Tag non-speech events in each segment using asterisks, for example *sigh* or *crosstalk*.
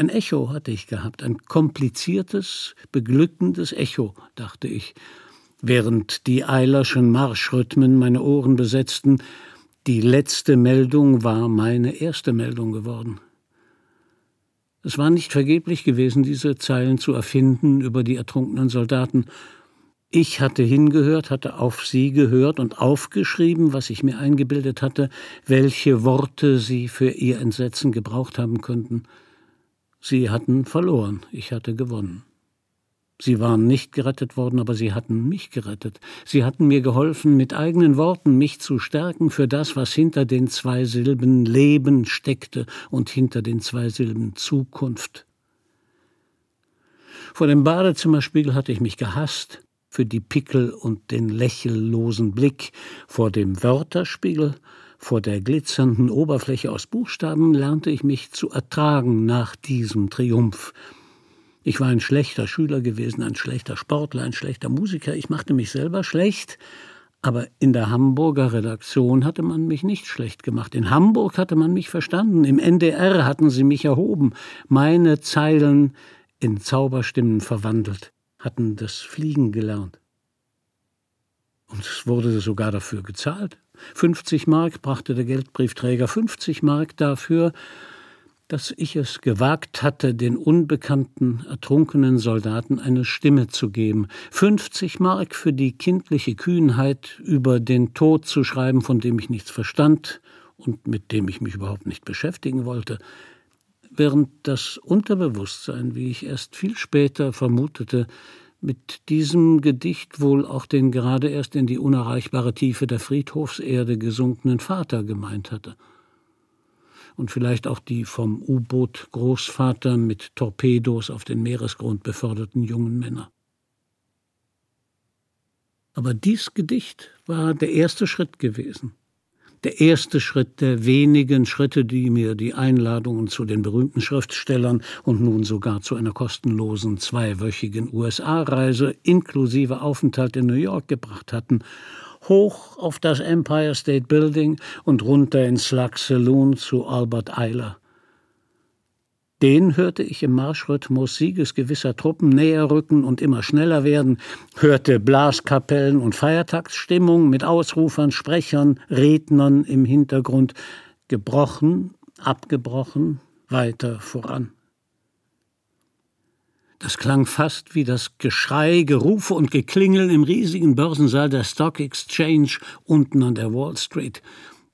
Ein Echo hatte ich gehabt, ein kompliziertes, beglückendes Echo, dachte ich, während die Eilerschen Marschrhythmen meine Ohren besetzten. Die letzte Meldung war meine erste Meldung geworden. Es war nicht vergeblich gewesen, diese Zeilen zu erfinden über die ertrunkenen Soldaten. Ich hatte hingehört, hatte auf sie gehört und aufgeschrieben, was ich mir eingebildet hatte, welche Worte sie für ihr Entsetzen gebraucht haben könnten. Sie hatten verloren, ich hatte gewonnen. Sie waren nicht gerettet worden, aber sie hatten mich gerettet. Sie hatten mir geholfen, mit eigenen Worten mich zu stärken für das, was hinter den zwei Silben Leben steckte und hinter den zwei Silben Zukunft. Vor dem Badezimmerspiegel hatte ich mich gehasst, für die Pickel und den lächellosen Blick, vor dem Wörterspiegel vor der glitzernden Oberfläche aus Buchstaben lernte ich mich zu ertragen nach diesem Triumph. Ich war ein schlechter Schüler gewesen, ein schlechter Sportler, ein schlechter Musiker. Ich machte mich selber schlecht, aber in der Hamburger Redaktion hatte man mich nicht schlecht gemacht. In Hamburg hatte man mich verstanden. Im NDR hatten sie mich erhoben. Meine Zeilen in Zauberstimmen verwandelt, hatten das Fliegen gelernt. Und es wurde sogar dafür gezahlt. 50 Mark brachte der Geldbriefträger 50 Mark dafür, dass ich es gewagt hatte, den unbekannten, ertrunkenen Soldaten eine Stimme zu geben. 50 Mark für die kindliche Kühnheit, über den Tod zu schreiben, von dem ich nichts verstand und mit dem ich mich überhaupt nicht beschäftigen wollte. Während das Unterbewusstsein, wie ich erst viel später vermutete, mit diesem Gedicht wohl auch den gerade erst in die unerreichbare Tiefe der Friedhofserde gesunkenen Vater gemeint hatte. Und vielleicht auch die vom U-Boot Großvater mit Torpedos auf den Meeresgrund beförderten jungen Männer. Aber dies Gedicht war der erste Schritt gewesen der erste Schritt der wenigen Schritte, die mir die Einladungen zu den berühmten Schriftstellern und nun sogar zu einer kostenlosen zweiwöchigen USA-Reise inklusive Aufenthalt in New York gebracht hatten, hoch auf das Empire State Building und runter ins Slug Saloon zu Albert Eiler. Den hörte ich im Marschrhythmus siegesgewisser Truppen näher rücken und immer schneller werden, hörte Blaskapellen und Feiertagsstimmung mit Ausrufern, Sprechern, Rednern im Hintergrund, gebrochen, abgebrochen, weiter voran. Das klang fast wie das Geschrei, Gerufe und Geklingel im riesigen Börsensaal der Stock Exchange unten an der Wall Street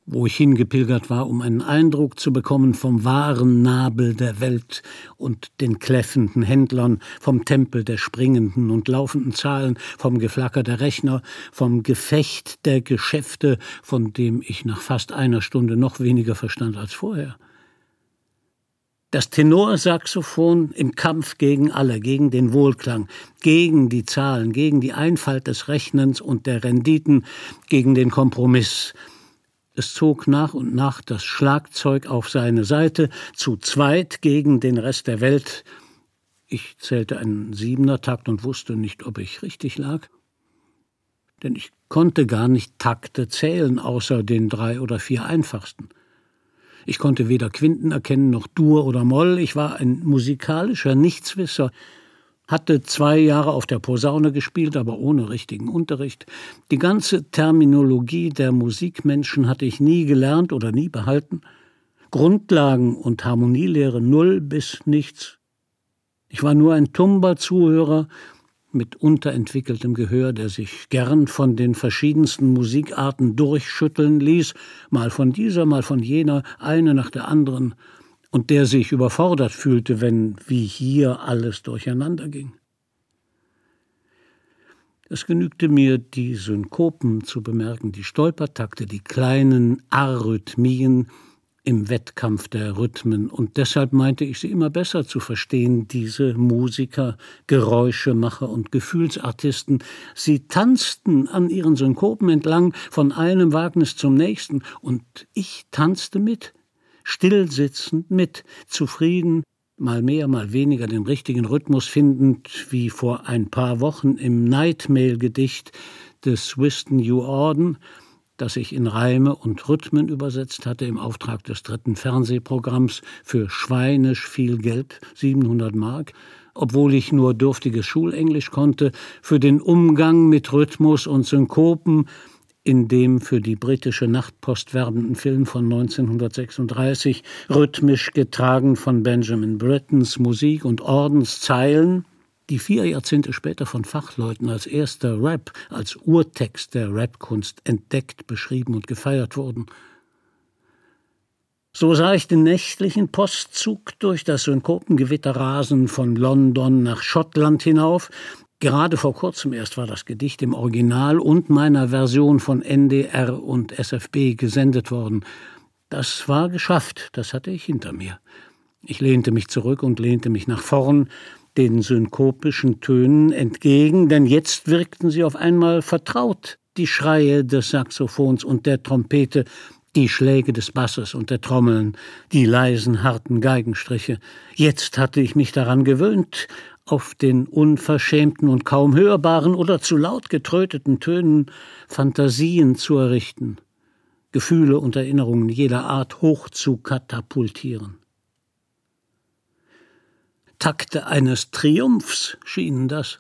wo ich hingepilgert war, um einen Eindruck zu bekommen vom wahren Nabel der Welt und den kläffenden Händlern, vom Tempel der springenden und laufenden Zahlen, vom Geflacker der Rechner, vom Gefecht der Geschäfte, von dem ich nach fast einer Stunde noch weniger verstand als vorher. Das Tenorsaxophon im Kampf gegen alle, gegen den Wohlklang, gegen die Zahlen, gegen die Einfalt des Rechnens und der Renditen, gegen den Kompromiss, es zog nach und nach das Schlagzeug auf seine Seite, zu zweit gegen den Rest der Welt. Ich zählte einen Siebener-Takt und wusste nicht, ob ich richtig lag. Denn ich konnte gar nicht Takte zählen, außer den drei oder vier einfachsten. Ich konnte weder Quinten erkennen noch Dur oder Moll. Ich war ein musikalischer Nichtswisser hatte zwei Jahre auf der Posaune gespielt, aber ohne richtigen Unterricht. Die ganze Terminologie der Musikmenschen hatte ich nie gelernt oder nie behalten. Grundlagen und Harmonielehre null bis nichts. Ich war nur ein tumber Zuhörer mit unterentwickeltem Gehör, der sich gern von den verschiedensten Musikarten durchschütteln ließ, mal von dieser, mal von jener, eine nach der anderen, und der sich überfordert fühlte, wenn wie hier alles durcheinander ging. Es genügte mir, die Synkopen zu bemerken, die Stolpertakte, die kleinen Arrhythmien im Wettkampf der Rhythmen, und deshalb meinte ich sie immer besser zu verstehen, diese Musiker, Geräuschemacher und Gefühlsartisten. Sie tanzten an ihren Synkopen entlang von einem Wagnis zum nächsten, und ich tanzte mit, stillsitzend mit, zufrieden, mal mehr, mal weniger den richtigen Rhythmus findend, wie vor ein paar Wochen im Nightmail-Gedicht des Whiston U. Auden, das ich in Reime und Rhythmen übersetzt hatte im Auftrag des dritten Fernsehprogramms für schweinisch viel Geld, 700 Mark, obwohl ich nur dürftiges Schulenglisch konnte, für den Umgang mit Rhythmus und Synkopen, in dem für die britische Nachtpost werbenden Film von 1936, rhythmisch getragen von Benjamin Brittons Musik und Ordenszeilen, die vier Jahrzehnte später von Fachleuten als erster Rap, als Urtext der Rapkunst entdeckt, beschrieben und gefeiert wurden. So sah ich den nächtlichen Postzug durch das Synkopengewitter rasen von London nach Schottland hinauf, Gerade vor kurzem erst war das Gedicht im Original und meiner Version von NDR und SFB gesendet worden. Das war geschafft, das hatte ich hinter mir. Ich lehnte mich zurück und lehnte mich nach vorn, den synkopischen Tönen entgegen, denn jetzt wirkten sie auf einmal vertraut, die Schreie des Saxophons und der Trompete, die Schläge des Basses und der Trommeln, die leisen, harten Geigenstriche. Jetzt hatte ich mich daran gewöhnt, auf den unverschämten und kaum hörbaren oder zu laut getröteten Tönen Fantasien zu errichten, Gefühle und Erinnerungen jeder Art hoch zu katapultieren. Takte eines Triumphs schienen das,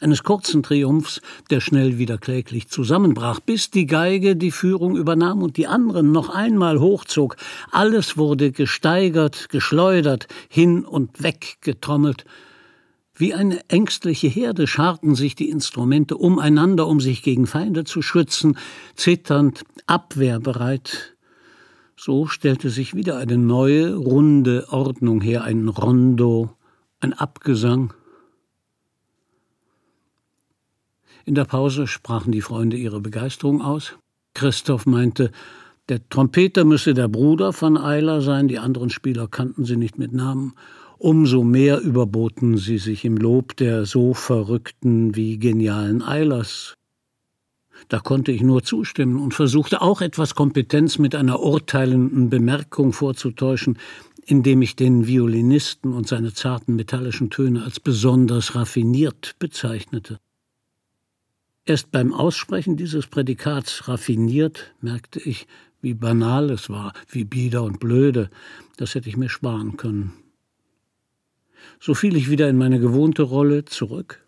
eines kurzen Triumphs, der schnell wieder kläglich zusammenbrach, bis die Geige die Führung übernahm und die anderen noch einmal hochzog. Alles wurde gesteigert, geschleudert, hin und weg getrommelt, wie eine ängstliche Herde scharten sich die Instrumente umeinander, um sich gegen Feinde zu schützen, zitternd, abwehrbereit. So stellte sich wieder eine neue, runde Ordnung her, ein Rondo, ein Abgesang. In der Pause sprachen die Freunde ihre Begeisterung aus. Christoph meinte, der Trompeter müsse der Bruder von Eiler sein, die anderen Spieler kannten sie nicht mit Namen umso mehr überboten sie sich im Lob der so verrückten wie genialen Eilers. Da konnte ich nur zustimmen und versuchte auch etwas Kompetenz mit einer urteilenden Bemerkung vorzutäuschen, indem ich den Violinisten und seine zarten metallischen Töne als besonders raffiniert bezeichnete. Erst beim Aussprechen dieses Prädikats raffiniert merkte ich, wie banal es war, wie bieder und blöde, das hätte ich mir sparen können. So fiel ich wieder in meine gewohnte Rolle zurück.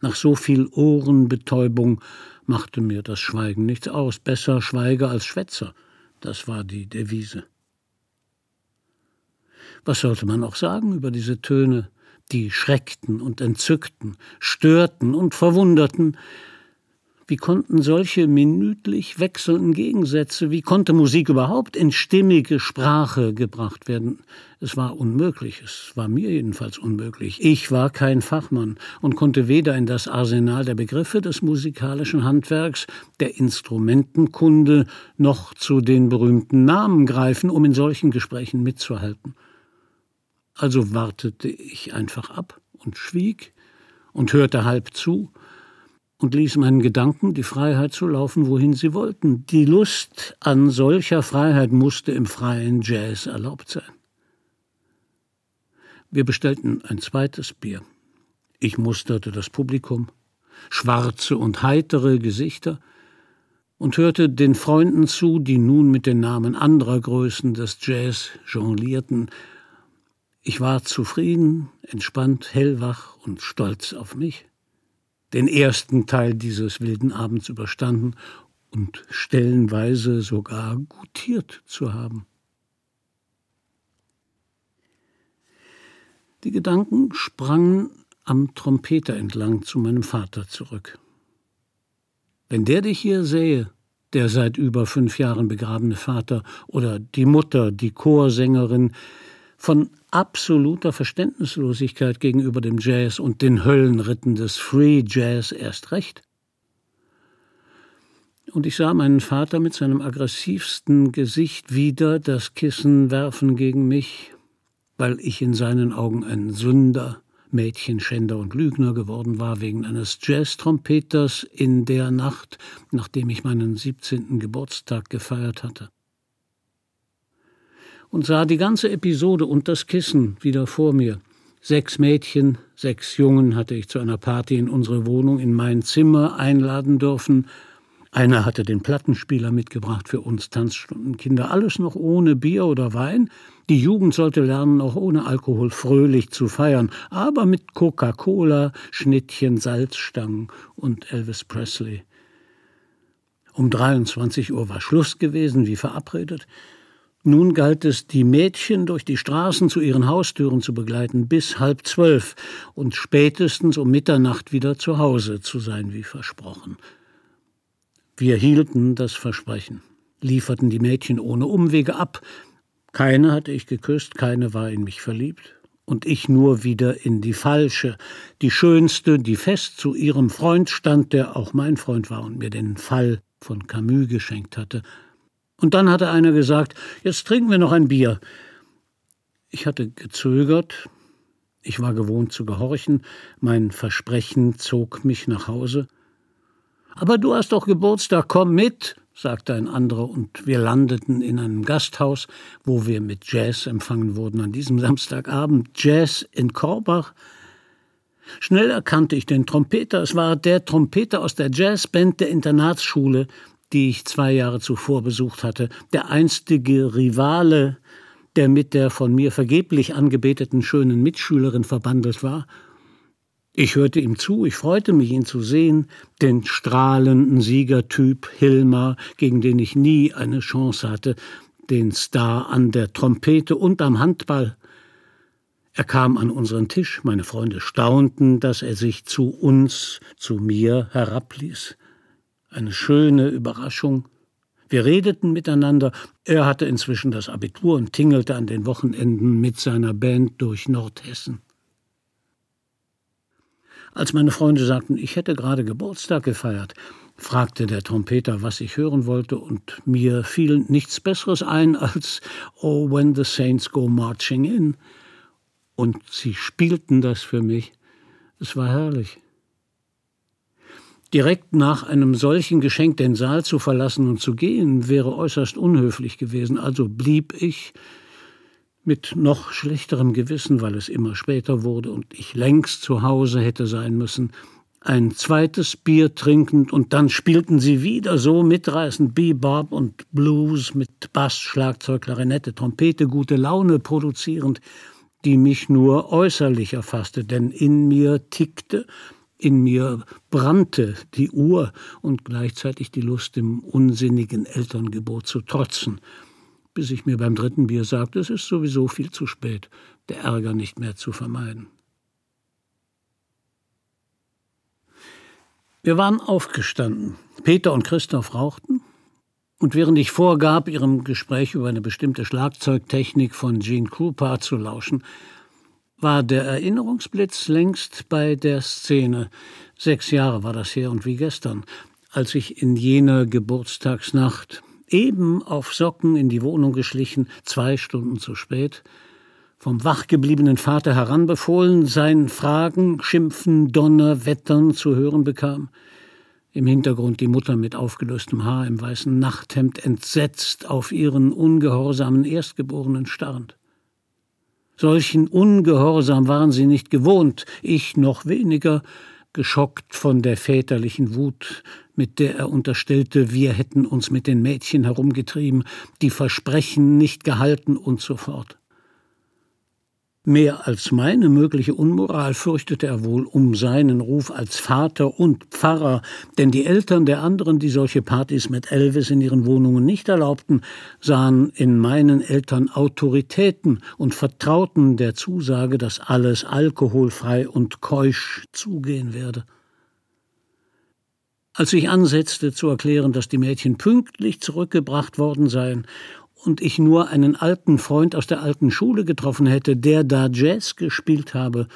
Nach so viel Ohrenbetäubung machte mir das Schweigen nichts aus. Besser Schweige als Schwätzer. Das war die Devise. Was sollte man auch sagen über diese Töne, die schreckten und entzückten, störten und verwunderten, wie konnten solche minütlich wechselnden Gegensätze, wie konnte Musik überhaupt in stimmige Sprache gebracht werden? Es war unmöglich, es war mir jedenfalls unmöglich. Ich war kein Fachmann und konnte weder in das Arsenal der Begriffe des musikalischen Handwerks, der Instrumentenkunde, noch zu den berühmten Namen greifen, um in solchen Gesprächen mitzuhalten. Also wartete ich einfach ab und schwieg und hörte halb zu, und ließ meinen Gedanken die Freiheit zu laufen, wohin sie wollten. Die Lust an solcher Freiheit musste im freien Jazz erlaubt sein. Wir bestellten ein zweites Bier. Ich musterte das Publikum, schwarze und heitere Gesichter, und hörte den Freunden zu, die nun mit den Namen anderer Größen des Jazz jonglierten. Ich war zufrieden, entspannt, hellwach und stolz auf mich den ersten Teil dieses wilden Abends überstanden und stellenweise sogar gutiert zu haben. Die Gedanken sprangen am Trompeter entlang zu meinem Vater zurück. Wenn der dich hier sähe, der seit über fünf Jahren begrabene Vater oder die Mutter, die Chorsängerin, von absoluter Verständnislosigkeit gegenüber dem Jazz und den Höllenritten des Free Jazz erst recht. Und ich sah meinen Vater mit seinem aggressivsten Gesicht wieder das Kissen werfen gegen mich, weil ich in seinen Augen ein Sünder, Mädchenschänder und Lügner geworden war wegen eines Jazz-Trompeters in der Nacht, nachdem ich meinen 17. Geburtstag gefeiert hatte und sah die ganze Episode und das Kissen wieder vor mir. Sechs Mädchen, sechs Jungen hatte ich zu einer Party in unsere Wohnung in mein Zimmer einladen dürfen. Einer hatte den Plattenspieler mitgebracht für uns Tanzstundenkinder, alles noch ohne Bier oder Wein. Die Jugend sollte lernen, auch ohne Alkohol fröhlich zu feiern, aber mit Coca-Cola, Schnittchen, Salzstangen und Elvis Presley. Um 23 Uhr war Schluss gewesen, wie verabredet. Nun galt es, die Mädchen durch die Straßen zu ihren Haustüren zu begleiten, bis halb zwölf und spätestens um Mitternacht wieder zu Hause zu sein, wie versprochen. Wir hielten das Versprechen, lieferten die Mädchen ohne Umwege ab. Keine hatte ich geküsst, keine war in mich verliebt. Und ich nur wieder in die falsche, die schönste, die fest zu ihrem Freund stand, der auch mein Freund war und mir den Fall von Camus geschenkt hatte, und dann hatte einer gesagt, jetzt trinken wir noch ein Bier. Ich hatte gezögert, ich war gewohnt zu gehorchen, mein Versprechen zog mich nach Hause. Aber du hast doch Geburtstag, komm mit, sagte ein anderer, und wir landeten in einem Gasthaus, wo wir mit Jazz empfangen wurden an diesem *laughs* Samstagabend. Jazz in Korbach. Schnell erkannte ich den Trompeter. Es war der Trompeter aus der Jazzband der Internatsschule, die ich zwei Jahre zuvor besucht hatte, der einstige Rivale, der mit der von mir vergeblich angebeteten schönen Mitschülerin verbandelt war. Ich hörte ihm zu, ich freute mich, ihn zu sehen, den strahlenden Siegertyp Hilmar, gegen den ich nie eine Chance hatte, den Star an der Trompete und am Handball. Er kam an unseren Tisch, meine Freunde staunten, dass er sich zu uns, zu mir herabließ eine schöne Überraschung. Wir redeten miteinander. Er hatte inzwischen das Abitur und tingelte an den Wochenenden mit seiner Band durch Nordhessen. Als meine Freunde sagten, ich hätte gerade Geburtstag gefeiert, fragte der Trompeter, was ich hören wollte, und mir fiel nichts Besseres ein als Oh, when the saints go marching in. Und sie spielten das für mich. Es war herrlich. Direkt nach einem solchen Geschenk den Saal zu verlassen und zu gehen, wäre äußerst unhöflich gewesen, also blieb ich mit noch schlechterem Gewissen, weil es immer später wurde und ich längst zu Hause hätte sein müssen, ein zweites Bier trinkend und dann spielten sie wieder so mitreißend Bebop und Blues mit Bass, Schlagzeug, Klarinette, Trompete, gute Laune produzierend, die mich nur äußerlich erfasste, denn in mir tickte in mir brannte die Uhr und gleichzeitig die Lust, dem unsinnigen Elterngebot zu trotzen, bis ich mir beim dritten Bier sagte, es ist sowieso viel zu spät, der Ärger nicht mehr zu vermeiden. Wir waren aufgestanden. Peter und Christoph rauchten. Und während ich vorgab, ihrem Gespräch über eine bestimmte Schlagzeugtechnik von Gene Krupa zu lauschen, war der Erinnerungsblitz längst bei der Szene. Sechs Jahre war das her und wie gestern, als ich in jener Geburtstagsnacht eben auf Socken in die Wohnung geschlichen, zwei Stunden zu spät, vom wachgebliebenen Vater heranbefohlen, sein Fragen, Schimpfen, Donner, Wettern zu hören bekam. Im Hintergrund die Mutter mit aufgelöstem Haar im weißen Nachthemd entsetzt auf ihren ungehorsamen Erstgeborenen starrend. Solchen Ungehorsam waren sie nicht gewohnt, ich noch weniger, geschockt von der väterlichen Wut, mit der er unterstellte, wir hätten uns mit den Mädchen herumgetrieben, die Versprechen nicht gehalten und so fort. Mehr als meine mögliche Unmoral fürchtete er wohl um seinen Ruf als Vater und Pfarrer, denn die Eltern der anderen, die solche Partys mit Elvis in ihren Wohnungen nicht erlaubten, sahen in meinen Eltern Autoritäten und vertrauten der Zusage, dass alles alkoholfrei und keusch zugehen werde. Als ich ansetzte zu erklären, dass die Mädchen pünktlich zurückgebracht worden seien und ich nur einen alten Freund aus der alten Schule getroffen hätte, der da Jazz gespielt habe,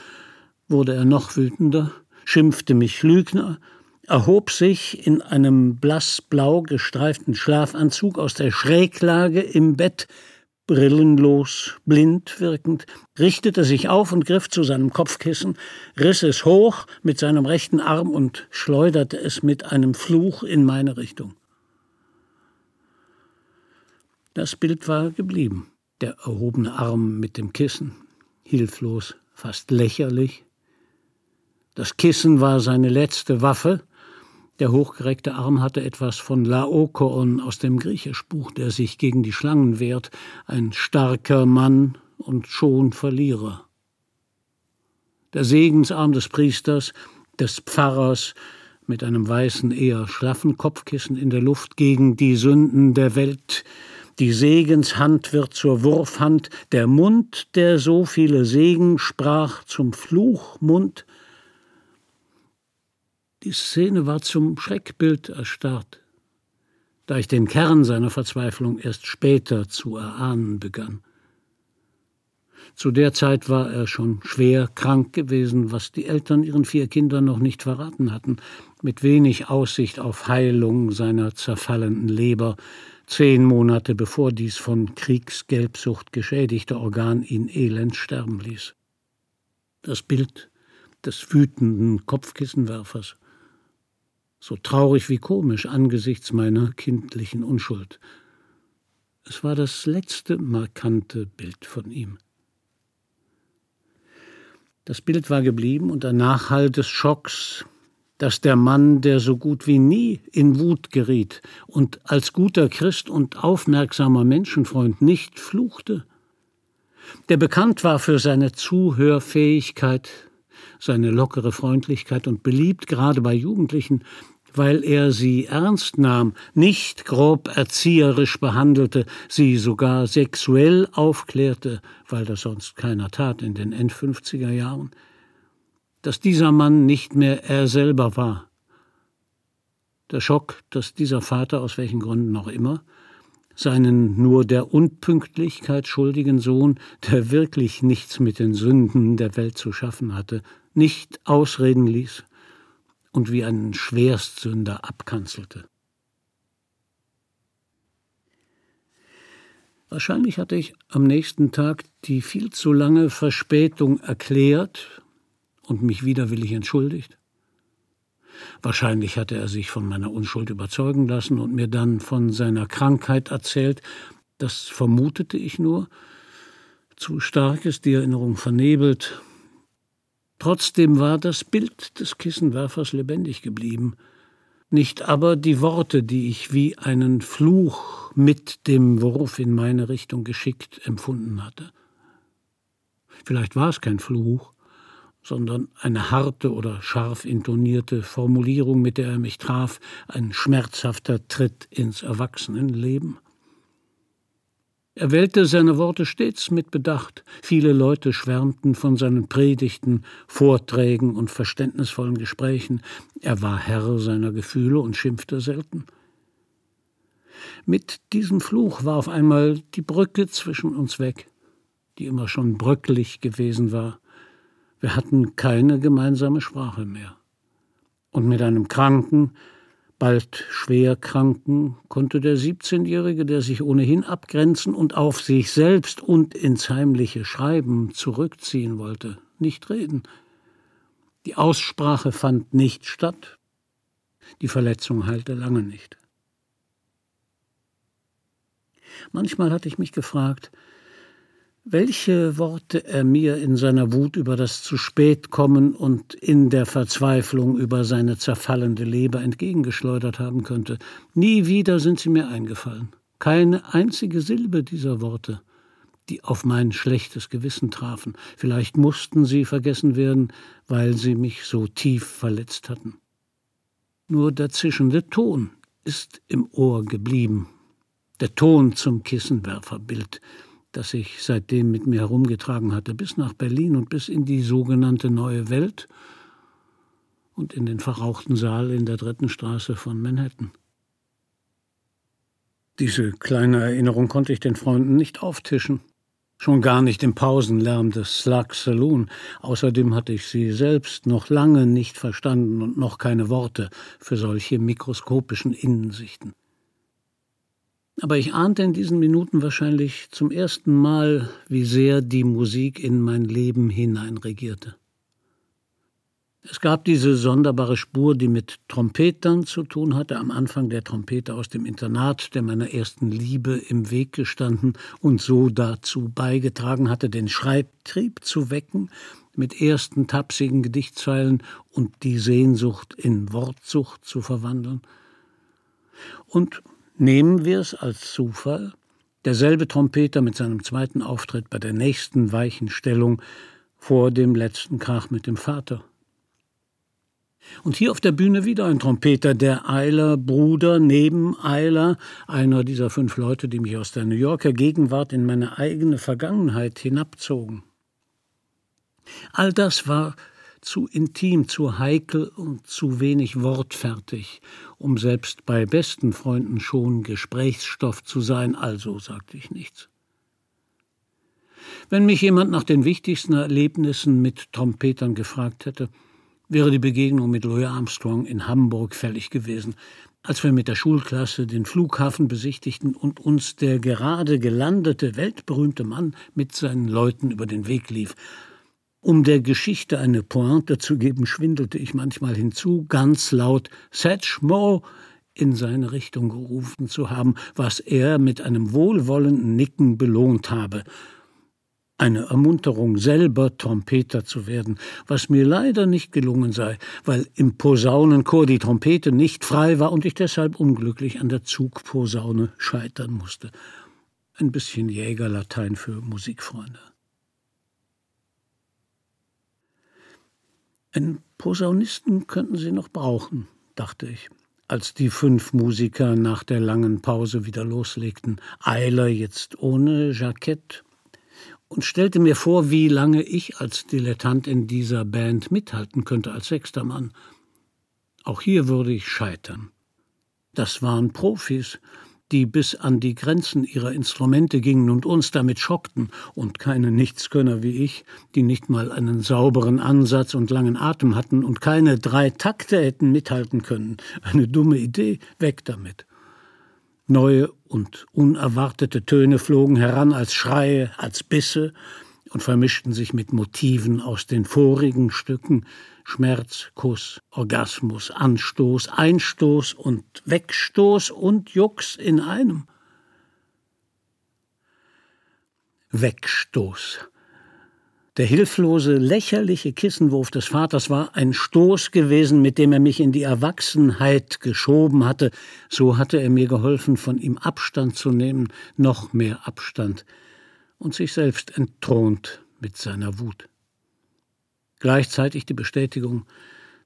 wurde er noch wütender, schimpfte mich Lügner, erhob sich in einem blassblau gestreiften Schlafanzug aus der Schräglage im Bett, brillenlos, blind wirkend, richtete sich auf und griff zu seinem Kopfkissen, riss es hoch mit seinem rechten Arm und schleuderte es mit einem Fluch in meine Richtung. Das Bild war geblieben. Der erhobene Arm mit dem Kissen, hilflos, fast lächerlich. Das Kissen war seine letzte Waffe, Der hochgereckte Arm hatte etwas von Laokoon aus dem Griechischbuch, der sich gegen die Schlangen wehrt, ein starker Mann und schon Verlierer. Der Segensarm des Priesters, des Pfarrers, mit einem weißen, eher schlaffen Kopfkissen in der Luft gegen die Sünden der Welt. Die Segenshand wird zur Wurfhand, der Mund, der so viele Segen sprach, zum Fluchmund. Die Szene war zum Schreckbild erstarrt, da ich den Kern seiner Verzweiflung erst später zu erahnen begann. Zu der Zeit war er schon schwer krank gewesen, was die Eltern ihren vier Kindern noch nicht verraten hatten, mit wenig Aussicht auf Heilung seiner zerfallenden Leber, zehn Monate bevor dies von Kriegsgelbsucht geschädigte Organ ihn elend sterben ließ. Das Bild des wütenden Kopfkissenwerfers, so traurig wie komisch angesichts meiner kindlichen Unschuld. Es war das letzte markante Bild von ihm. Das Bild war geblieben und der Nachhall des Schocks, dass der Mann, der so gut wie nie in Wut geriet und als guter Christ und aufmerksamer Menschenfreund nicht fluchte, der bekannt war für seine Zuhörfähigkeit, seine lockere Freundlichkeit und beliebt gerade bei Jugendlichen, weil er sie ernst nahm, nicht grob erzieherisch behandelte, sie sogar sexuell aufklärte, weil das sonst keiner tat in den End-50er Jahren, dass dieser Mann nicht mehr er selber war. Der Schock, dass dieser Vater, aus welchen Gründen auch immer, seinen nur der Unpünktlichkeit schuldigen Sohn, der wirklich nichts mit den Sünden der Welt zu schaffen hatte, nicht ausreden ließ, und wie einen Schwerstsünder abkanzelte. Wahrscheinlich hatte ich am nächsten Tag die viel zu lange Verspätung erklärt und mich widerwillig entschuldigt. Wahrscheinlich hatte er sich von meiner Unschuld überzeugen lassen und mir dann von seiner Krankheit erzählt. Das vermutete ich nur. Zu stark ist die Erinnerung vernebelt. Trotzdem war das Bild des Kissenwerfers lebendig geblieben, nicht aber die Worte, die ich wie einen Fluch mit dem Wurf in meine Richtung geschickt empfunden hatte. Vielleicht war es kein Fluch, sondern eine harte oder scharf intonierte Formulierung, mit der er mich traf, ein schmerzhafter Tritt ins Erwachsenenleben. Er wählte seine Worte stets mit Bedacht. Viele Leute schwärmten von seinen Predigten, Vorträgen und verständnisvollen Gesprächen. Er war Herr seiner Gefühle und schimpfte selten. Mit diesem Fluch war auf einmal die Brücke zwischen uns weg, die immer schon bröcklig gewesen war. Wir hatten keine gemeinsame Sprache mehr. Und mit einem kranken, bald schwer kranken, konnte der 17-Jährige, der sich ohnehin abgrenzen und auf sich selbst und ins heimliche Schreiben zurückziehen wollte, nicht reden. Die Aussprache fand nicht statt. Die Verletzung heilte lange nicht. Manchmal hatte ich mich gefragt, welche Worte er mir in seiner Wut über das zu spät kommen und in der Verzweiflung über seine zerfallende Leber entgegengeschleudert haben könnte. Nie wieder sind sie mir eingefallen. Keine einzige Silbe dieser Worte, die auf mein schlechtes Gewissen trafen. Vielleicht mussten sie vergessen werden, weil sie mich so tief verletzt hatten. Nur der zischende Ton ist im Ohr geblieben. Der Ton zum Kissenwerferbild das ich seitdem mit mir herumgetragen hatte, bis nach Berlin und bis in die sogenannte Neue Welt und in den verrauchten Saal in der dritten Straße von Manhattan. Diese kleine Erinnerung konnte ich den Freunden nicht auftischen. Schon gar nicht im Pausenlärm des Slug Saloon. Außerdem hatte ich sie selbst noch lange nicht verstanden und noch keine Worte für solche mikroskopischen Innensichten. Aber ich ahnte in diesen Minuten wahrscheinlich zum ersten Mal, wie sehr die Musik in mein Leben hineinregierte. Es gab diese sonderbare Spur, die mit Trompetern zu tun hatte, am Anfang der Trompeter aus dem Internat, der meiner ersten Liebe im Weg gestanden und so dazu beigetragen hatte, den Schreibtrieb zu wecken, mit ersten tapsigen Gedichtzeilen und die Sehnsucht in Wortsucht zu verwandeln. Und nehmen wir es als Zufall, derselbe Trompeter mit seinem zweiten Auftritt bei der nächsten Weichenstellung vor dem letzten Krach mit dem Vater. Und hier auf der Bühne wieder ein Trompeter, der Eiler Bruder neben Eiler, einer dieser fünf Leute, die mich aus der New Yorker Gegenwart in meine eigene Vergangenheit hinabzogen. All das war zu intim, zu heikel und zu wenig wortfertig, um selbst bei besten Freunden schon Gesprächsstoff zu sein, also sagte ich nichts. Wenn mich jemand nach den wichtigsten Erlebnissen mit Trompetern gefragt hätte, wäre die Begegnung mit Louis Armstrong in Hamburg fällig gewesen, als wir mit der Schulklasse den Flughafen besichtigten und uns der gerade gelandete weltberühmte Mann mit seinen Leuten über den Weg lief. Um der Geschichte eine Pointe zu geben, schwindelte ich manchmal hinzu, ganz laut Satchmo in seine Richtung gerufen zu haben, was er mit einem wohlwollenden Nicken belohnt habe eine Ermunterung, selber Trompeter zu werden, was mir leider nicht gelungen sei, weil im Posaunenchor die Trompete nicht frei war und ich deshalb unglücklich an der Zugposaune scheitern musste. Ein bisschen Jägerlatein für Musikfreunde. Einen Posaunisten könnten Sie noch brauchen, dachte ich, als die fünf Musiker nach der langen Pause wieder loslegten. Eiler jetzt ohne Jackett, und stellte mir vor, wie lange ich als Dilettant in dieser Band mithalten könnte als sechster Mann. Auch hier würde ich scheitern. Das waren Profis, die bis an die Grenzen ihrer Instrumente gingen und uns damit schockten, und keine Nichtskönner wie ich, die nicht mal einen sauberen Ansatz und langen Atem hatten und keine drei Takte hätten mithalten können. Eine dumme Idee, weg damit. Neue und unerwartete Töne flogen heran als Schreie, als Bisse und vermischten sich mit Motiven aus den vorigen Stücken Schmerz, Kuss, Orgasmus, Anstoß, Einstoß und Wegstoß und Jux in einem. Wegstoß. Der hilflose, lächerliche Kissenwurf des Vaters war ein Stoß gewesen, mit dem er mich in die Erwachsenheit geschoben hatte. So hatte er mir geholfen, von ihm Abstand zu nehmen, noch mehr Abstand, und sich selbst entthront mit seiner Wut. Gleichzeitig die Bestätigung,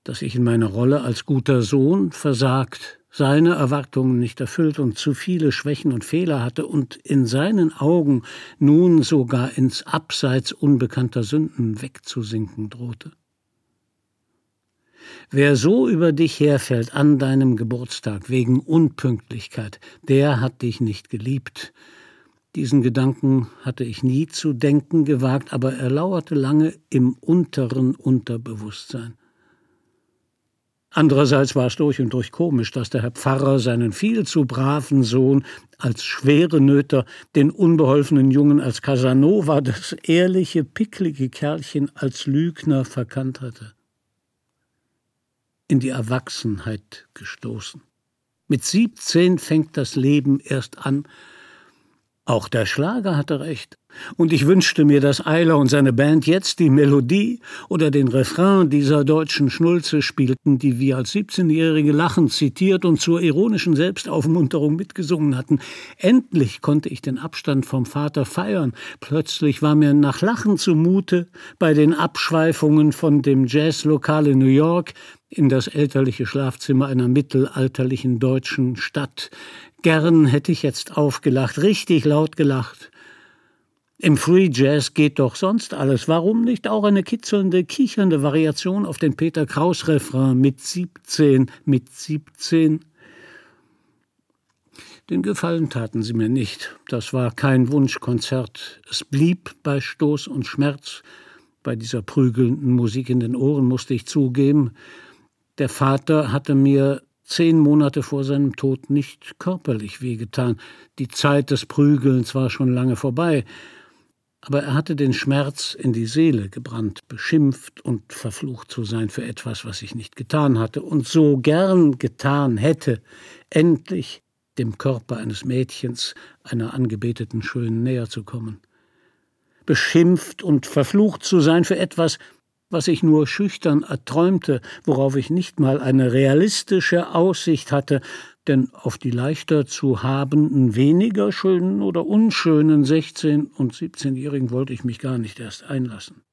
dass ich in meiner Rolle als guter Sohn versagt seine Erwartungen nicht erfüllt und zu viele Schwächen und Fehler hatte und in seinen Augen nun sogar ins Abseits unbekannter Sünden wegzusinken drohte. Wer so über dich herfällt an deinem Geburtstag wegen Unpünktlichkeit, der hat dich nicht geliebt. Diesen Gedanken hatte ich nie zu denken gewagt, aber er lauerte lange im unteren Unterbewusstsein. Andererseits war es durch und durch komisch, dass der Herr Pfarrer seinen viel zu braven Sohn als schwere Nöter, den unbeholfenen Jungen als Casanova, das ehrliche, picklige Kerlchen als Lügner verkannt hatte. In die Erwachsenheit gestoßen. Mit siebzehn fängt das Leben erst an. Auch der Schlager hatte recht. Und ich wünschte mir, dass Eiler und seine Band jetzt die Melodie oder den Refrain dieser deutschen Schnulze spielten, die wir als 17-Jährige lachend zitiert und zur ironischen Selbstaufmunterung mitgesungen hatten. Endlich konnte ich den Abstand vom Vater feiern. Plötzlich war mir nach Lachen zumute bei den Abschweifungen von dem Jazzlokal in New York in das elterliche Schlafzimmer einer mittelalterlichen deutschen Stadt. Gern hätte ich jetzt aufgelacht, richtig laut gelacht. Im Free Jazz geht doch sonst alles. Warum nicht auch eine kitzelnde, kichernde Variation auf den Peter Kraus Refrain mit 17, mit 17? Den Gefallen taten sie mir nicht. Das war kein Wunschkonzert. Es blieb bei Stoß und Schmerz. Bei dieser prügelnden Musik in den Ohren musste ich zugeben, der Vater hatte mir zehn Monate vor seinem Tod nicht körperlich wehgetan. Die Zeit des Prügelns war schon lange vorbei. aber er hatte den Schmerz in die Seele gebrannt, beschimpft und verflucht zu sein für etwas, was ich nicht getan hatte und so gern getan hätte, endlich dem Körper eines Mädchens, einer angebeteten Schönen näher zu kommen. Beschimpft und verflucht zu sein für etwas, was ich nur schüchtern erträumte, worauf ich nicht mal eine realistische Aussicht hatte, denn auf die leichter zu habenden, weniger schönen oder unschönen 16- und 17-Jährigen wollte ich mich gar nicht erst einlassen.